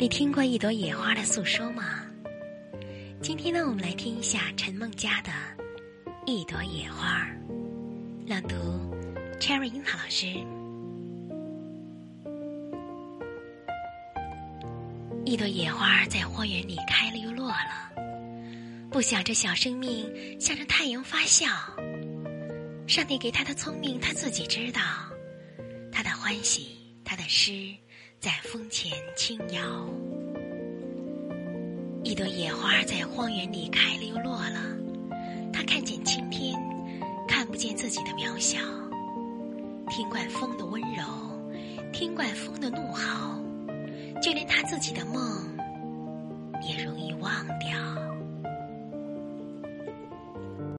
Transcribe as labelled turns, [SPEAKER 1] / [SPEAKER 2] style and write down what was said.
[SPEAKER 1] 你听过一朵野花的诉说吗？今天呢，我们来听一下陈梦佳的《一朵野花》，朗读 Cherry 樱桃老师。一朵野花在花园里开了又落了，不想这小生命向着太阳发笑。上帝给他的聪明，他自己知道；他的欢喜，他的诗，在风前轻摇。一朵野花在荒原里开了又落了，他看见青天，看不见自己的渺小。听惯风的温柔，听惯风的怒号，就连他自己的梦，也容易忘掉。